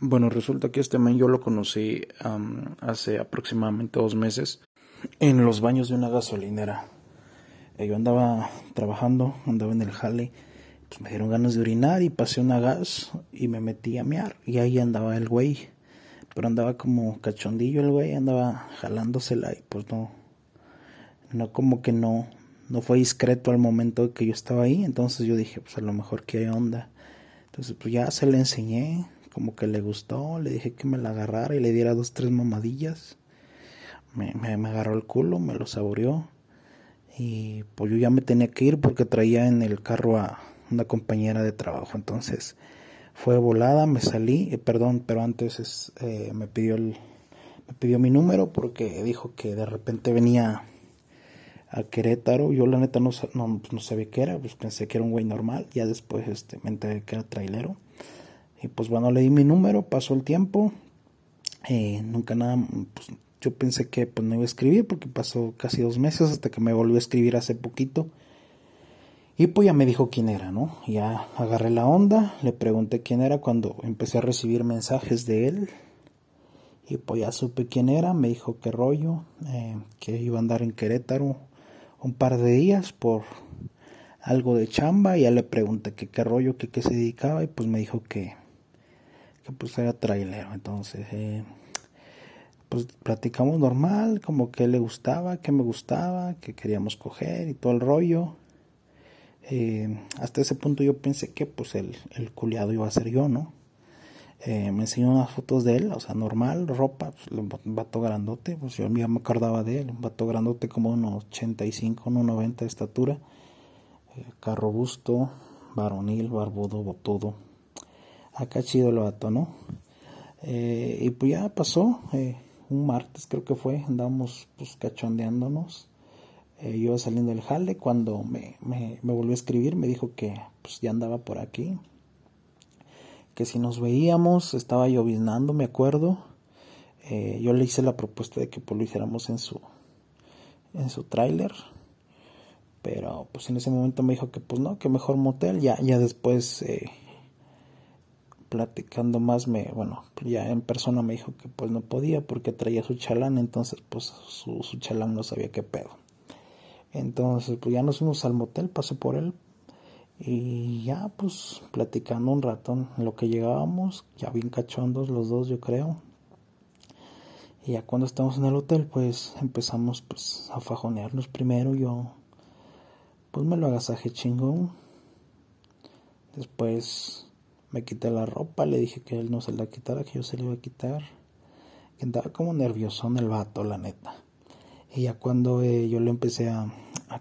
Bueno, resulta que este men yo lo conocí hace aproximadamente dos meses en los baños de una gasolinera. Eh, yo andaba trabajando, andaba en el jale, pues me dieron ganas de orinar y pasé una gas y me metí a mear y ahí andaba el güey. Pero andaba como cachondillo el güey, andaba jalándosela y pues no, no como que no, no fue discreto al momento que yo estaba ahí, entonces yo dije, pues a lo mejor hay onda. Entonces pues ya se le enseñé, como que le gustó, le dije que me la agarrara y le diera dos, tres mamadillas. Me, me, agarró el culo, me lo saboreó. Y pues yo ya me tenía que ir porque traía en el carro a una compañera de trabajo. Entonces fue volada, me salí, eh, perdón, pero antes eh, me pidió el, me pidió mi número porque dijo que de repente venía a Querétaro. Yo la neta no, no, no sabía qué era, pues pensé que era un güey normal. Ya después este, me enteré que era trailero. Y pues bueno, le di mi número, pasó el tiempo. Eh, nunca nada, pues yo pensé que pues no iba a escribir porque pasó casi dos meses hasta que me volvió a escribir hace poquito. Y pues ya me dijo quién era, ¿no? Ya agarré la onda, le pregunté quién era cuando empecé a recibir mensajes de él. Y pues ya supe quién era, me dijo qué rollo, eh, que iba a andar en Querétaro un par de días por algo de chamba. Y ya le pregunté que qué rollo, que qué se dedicaba y pues me dijo que, pues era trailero. Entonces, eh, pues platicamos normal, como que le gustaba, que me gustaba, que queríamos coger y todo el rollo. Eh, hasta ese punto yo pensé que pues el, el culiado iba a ser yo, ¿no? Eh, me enseñó unas fotos de él, o sea, normal, ropa, pues, un vato grandote, pues yo ya me acordaba de él, un vato grandote como unos 85, unos 90 de estatura, eh, carro busto, varonil, barbudo, botudo. Acá chido el vato, ¿no? Eh, y pues ya pasó, eh, un martes creo que fue, andábamos pues cachondeándonos. Eh, yo saliendo del jale cuando me, me, me, volvió a escribir, me dijo que pues ya andaba por aquí. Que si nos veíamos, estaba lloviznando, me acuerdo. Eh, yo le hice la propuesta de que pues lo hiciéramos en su en su tráiler. Pero pues en ese momento me dijo que pues no, que mejor motel. Ya, ya después platicando más me, bueno, ya en persona me dijo que pues no podía porque traía su chalán, entonces pues su, chalán no sabía qué pedo. Entonces pues ya nos fuimos al motel, pasé por él y ya pues platicando un rato en lo que llegábamos, ya bien cachondos los dos yo creo. Y ya cuando estamos en el hotel pues empezamos pues a fajonearnos primero, yo pues me lo agasaje chingón. Después me quité la ropa, le dije que él no se la quitara, que yo se la iba a quitar. Que andaba como nervioso en el vato, la neta. Y ya cuando eh, yo le empecé a,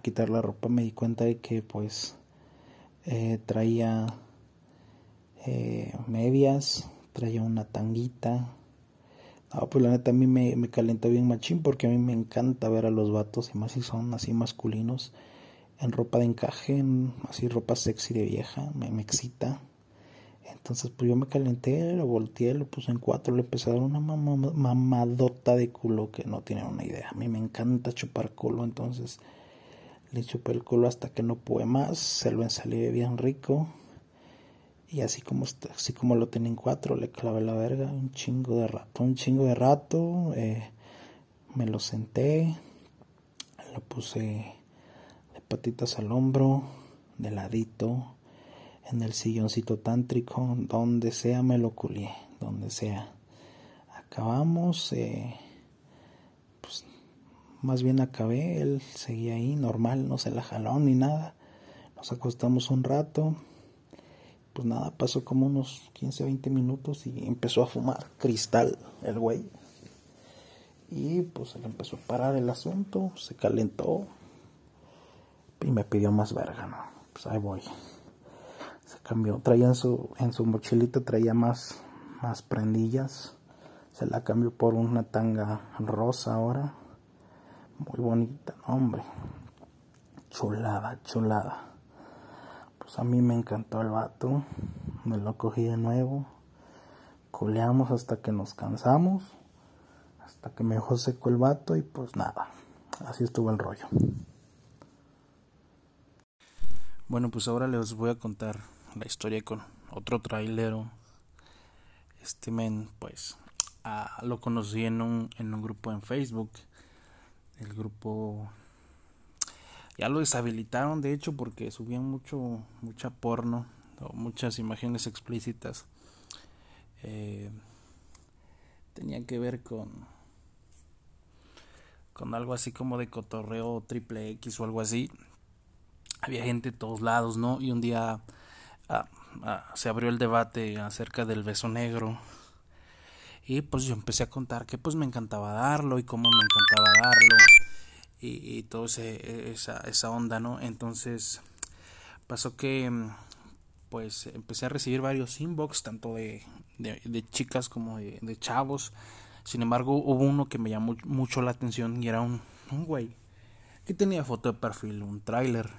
quitar la ropa me di cuenta de que pues eh, traía eh, medias, traía una tanguita. No, pues la neta a mí me, me calenta bien machín porque a mí me encanta ver a los vatos y más si son así masculinos en ropa de encaje, en, así ropa sexy de vieja, me, me excita. Entonces, pues yo me calenté, lo volteé, lo puse en cuatro, le empecé a dar una mamadota de culo que no tiene una idea. A mí me encanta chupar culo, entonces le chupé el culo hasta que no pude más, se lo ensalí bien rico. Y así como, así como lo tenía en cuatro, le clavé la verga un chingo de rato, un chingo de rato. Eh, me lo senté, lo puse de patitas al hombro, de ladito en el silloncito tántrico, donde sea me lo culié, donde sea. Acabamos, eh, pues más bien acabé, él seguía ahí normal, no se la jaló ni nada. Nos acostamos un rato, pues nada, pasó como unos 15, 20 minutos y empezó a fumar cristal el güey. Y pues se le empezó a parar el asunto, se calentó y me pidió más verga, ¿no? Pues ahí voy se cambió. Traía en su en su mochilita traía más más prendillas. Se la cambió por una tanga rosa ahora. Muy bonita no, hombre chulada chulada. Pues a mí me encantó el vato. Me lo cogí de nuevo. Coleamos hasta que nos cansamos hasta que me dejó seco el vato y pues nada así estuvo el rollo. Bueno, pues ahora les voy a contar la historia con otro trailero. este men, pues, lo conocí en un, en un grupo en Facebook. El grupo ya lo deshabilitaron, de hecho, porque subían mucho, mucha porno o muchas imágenes explícitas. Eh, tenía que ver con con algo así como de cotorreo triple X o algo así. Había gente de todos lados, ¿no? Y un día ah, se abrió el debate acerca del beso negro. Y pues yo empecé a contar que pues me encantaba darlo y cómo me encantaba darlo. Y, y ese, esa, esa onda, ¿no? Entonces pasó que pues empecé a recibir varios inbox, tanto de, de, chicas como de, de chavos sin embargo, hubo uno que me llamó mucho la atención y era un, un güey que tenía foto de perfil, un tráiler.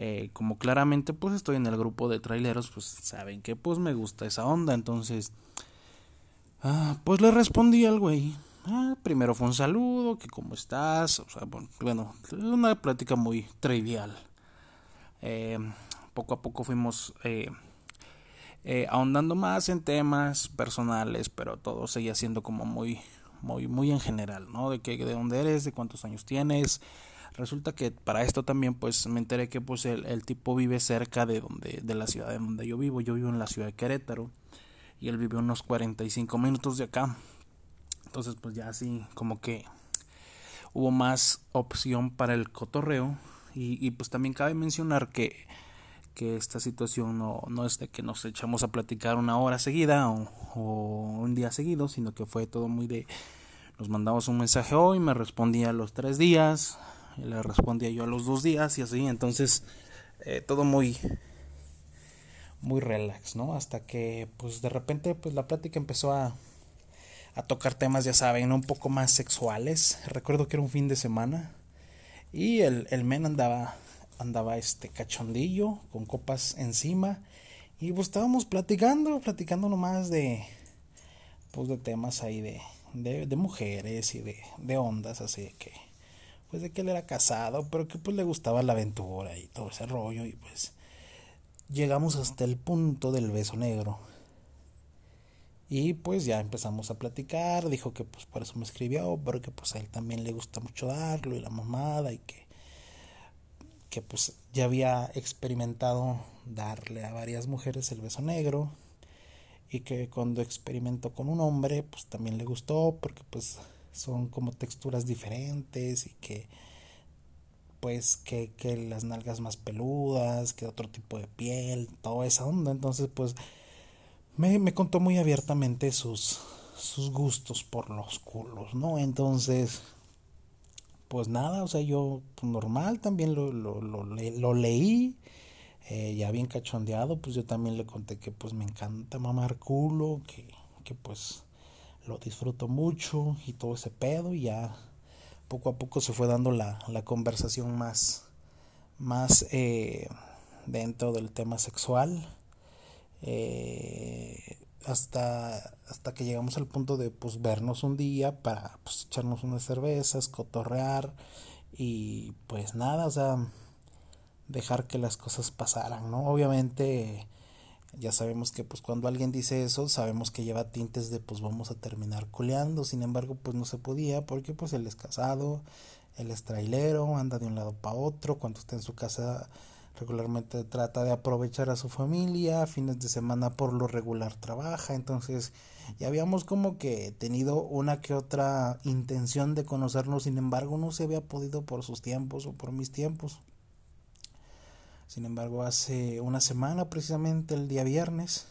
Eh, como claramente pues estoy en el grupo de traileros, pues saben que pues me gusta esa onda. Entonces, ah, pues le respondí al güey. Ah, primero fue un saludo, que cómo estás. O sea, bueno, una plática muy trivial. Eh, poco a poco fuimos eh, eh, ahondando más en temas personales, pero todo seguía siendo como muy, muy, muy en general, ¿no? De que, de dónde eres, de cuántos años tienes. Resulta que para esto también, pues, me enteré que, pues, el, el tipo vive cerca de donde, de la ciudad en donde yo vivo. Yo vivo en la ciudad de Querétaro y él vive unos 45 minutos de acá. Entonces, pues, ya así, como que hubo más opción para el cotorreo y, y pues también cabe mencionar que que esta situación no, no es de que nos echamos a platicar una hora seguida o, un día seguido, sino que fue todo muy de nos mandamos un mensaje hoy, me respondía a los tres días, y le respondía yo a los dos días y así, entonces eh, todo muy muy relax, ¿no? Hasta que pues de repente pues la plática empezó a, a tocar temas, ya saben, un poco más sexuales. Recuerdo que era un fin de semana y el, el men andaba andaba este cachondillo con copas encima y pues estábamos platicando, platicando nomás de pues de temas ahí de, de, mujeres y de, de ondas así que pues de que él era casado pero que pues le gustaba la aventura y todo ese rollo y pues llegamos hasta el punto del beso negro. Y pues ya empezamos a platicar dijo que pues por eso me escribió pero que pues a él también le gusta mucho darlo y la mamada y que que pues ya había experimentado darle a varias mujeres el beso negro y que cuando experimentó con un hombre pues también le gustó porque pues son como texturas diferentes y que pues que, que las nalgas más peludas, que otro tipo de piel, toda esa onda. Entonces pues me, me contó muy abiertamente sus, sus gustos por los culos, ¿no? Entonces pues nada, o sea, yo pues, normal también lo, lo, lo, leí, eh, ya bien cachondeado, pues yo también le conté que pues me encanta mamar culo, que, que pues lo disfruto mucho y todo ese pedo y ya poco a poco se fue dando la, la conversación más, más eh, dentro del tema sexual. Eh, hasta, hasta que llegamos al punto de pues vernos un día para pues, echarnos unas cervezas, cotorrear y pues nada, o sea, dejar que las cosas pasaran, ¿no? Obviamente ya sabemos que pues cuando alguien dice eso, sabemos que lleva tintes de pues vamos a terminar culeando, sin embargo pues no se podía porque pues él es casado, él es trailero, anda de un lado para otro, cuando está en su casa regularmente trata de aprovechar a su familia, fines de semana por lo regular trabaja, entonces ya habíamos como que tenido una que otra intención de conocernos, sin embargo no se había podido por sus tiempos o por mis tiempos. Sin embargo, hace una semana, precisamente el día viernes,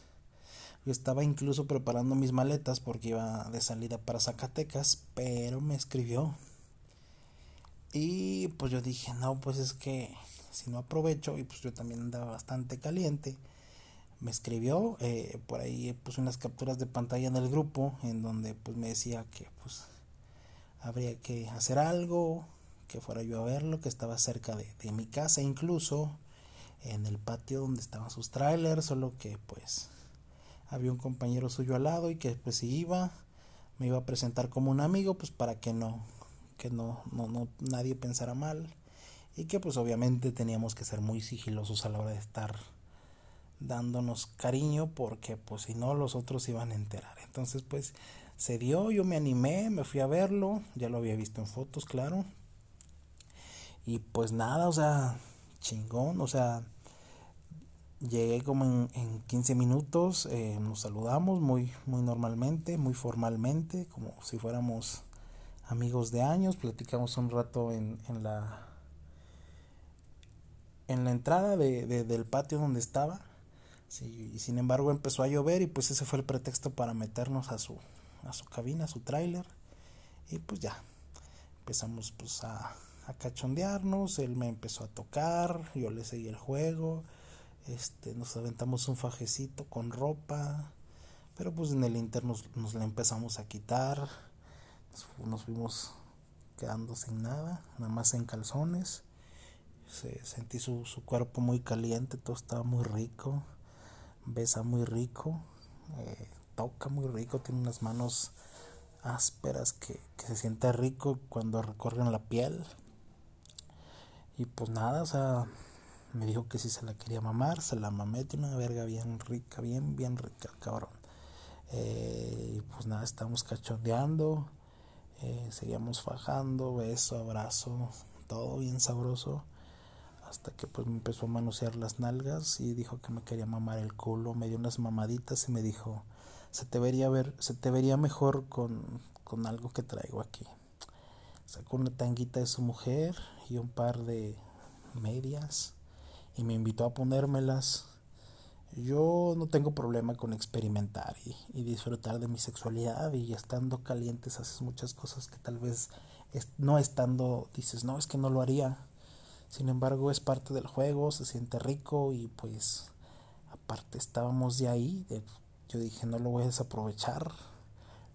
yo estaba incluso preparando mis maletas porque iba de salida para Zacatecas, pero me escribió. Y pues yo dije, no, pues es que si no aprovecho, y pues yo también andaba bastante caliente, me escribió, eh, por ahí puse unas capturas de pantalla en el grupo, en donde pues me decía que pues habría que hacer algo, que fuera yo a verlo, que estaba cerca de, de mi casa incluso, en el patio donde estaban sus trailers, solo que pues había un compañero suyo al lado y que pues si iba, me iba a presentar como un amigo, pues para que no, que no, no, no nadie pensara mal y que pues obviamente teníamos que ser muy sigilosos a la hora de estar dándonos cariño porque pues si no los otros iban a enterar. Entonces pues se dio, yo me animé, me fui a verlo, ya lo había visto en fotos, claro. Y pues nada, o sea, chingón, o sea, llegué como en, en 15 minutos, eh, nos saludamos muy, muy normalmente, muy formalmente, como si fuéramos amigos de años, platicamos un rato en, en la en la entrada de, del patio donde estaba y sin embargo empezó a llover y pues ese fue el pretexto para meternos a su a su cabina, a su tráiler y pues ya empezamos pues a, a cachondearnos, él me empezó a tocar, yo le seguí el juego, este, nos aventamos un fajecito con ropa, pero pues en el interno nos, nos la empezamos a quitar, nos fuimos quedando sin nada, nada más en calzones. Se, sentí su, su, cuerpo muy caliente, todo estaba muy rico, besa muy rico, eh, toca muy rico, tiene unas manos ásperas que, que, se siente rico cuando recorren la piel. Y pues nada, o sea, me dijo que si se la quería mamar, se la mamé, tiene una verga bien rica, bien, bien rica, cabrón. Eh, y pues nada, estamos cachondeando eh, seguíamos fajando, beso, abrazo, todo bien sabroso. Hasta que pues me empezó a manosear las nalgas y dijo que me quería mamar el culo, me dio unas mamaditas y me dijo, se te vería ver, se te vería mejor con, con algo que traigo aquí. Sacó una tanguita de su mujer y un par de medias y me invitó a ponérmelas yo no tengo problema con experimentar y, disfrutar de mi sexualidad y estando calientes haces muchas cosas que tal vez no estando dices, no, es que no lo haría. Sin embargo, es parte del juego, se siente rico y pues aparte estábamos de ahí, yo dije, no lo voy a desaprovechar.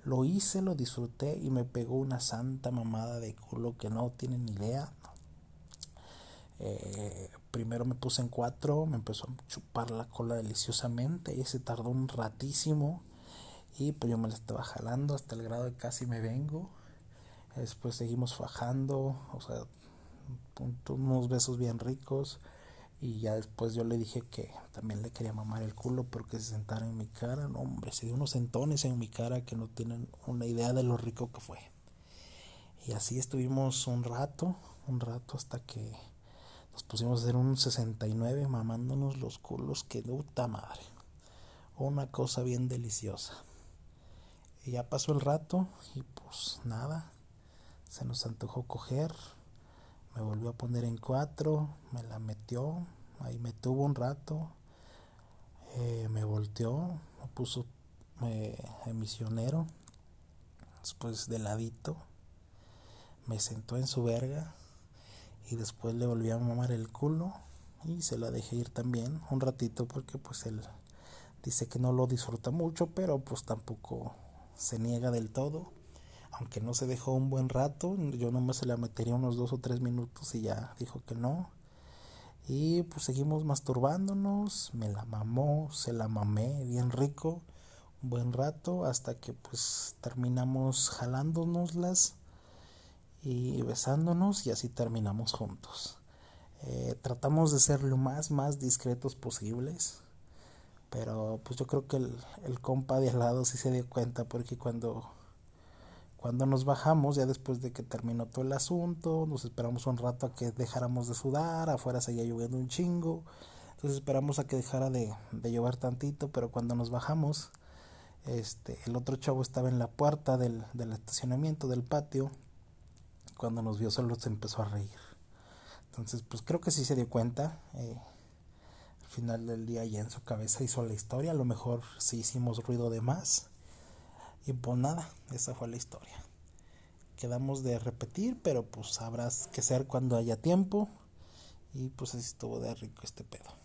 Lo hice, lo disfruté y me pegó una santa mamada de culo que no tienen ni idea. Eh, primero me puse en cuatro, me empezó a chupar la cola deliciosamente y se tardó un ratísimo y pues yo me la estaba jalando hasta el grado de casi me vengo. Después seguimos fajando, o sea, unos besos bien ricos y ya después yo le dije que también le quería mamar el culo pero que se sentara en mi cara. No, hombre, se dio unos sentones en mi cara que no tienen una idea de lo rico que fue. Y así estuvimos un rato, un rato hasta que nos pusimos a hacer un 69 mamándonos los culos que puta madre. Una cosa bien deliciosa. Y ya pasó el rato y pues nada. Se nos antojó coger. Me volvió a poner en cuatro. Me la metió. Ahí me tuvo un rato. Eh, me volteó. Me puso eh, misionero. Después de ladito. Me sentó en su verga y después le volví a mamar el culo y se la dejé ir también un ratito porque pues él dice que no lo disfruta mucho pero pues tampoco se niega del todo aunque no se dejó un buen rato yo nomás se la metería unos dos o tres minutos y ya dijo que no y pues seguimos masturbándonos me la mamó se la mamé bien rico un buen rato hasta que pues terminamos jalándonoslas y besándonos y así terminamos juntos. Eh, tratamos de ser lo más, más discretos posibles. Pero pues yo creo que el, el compa de al lado sí se dio cuenta porque cuando, cuando nos bajamos, ya después de que terminó todo el asunto, nos esperamos un rato a que dejáramos de sudar, afuera seguía lloviendo un chingo. Entonces esperamos a que dejara de, de llover tantito, pero cuando nos bajamos, este, el otro chavo estaba en la puerta del, del estacionamiento del patio cuando nos vio solo se empezó a reír. Entonces, pues creo que sí se dio cuenta. Eh, al final del día ya en su cabeza hizo la historia. A lo mejor sí hicimos ruido de más. Y pues nada, esa fue la historia. Quedamos de repetir, pero pues habrá que ser cuando haya tiempo. Y pues así estuvo de rico este pedo.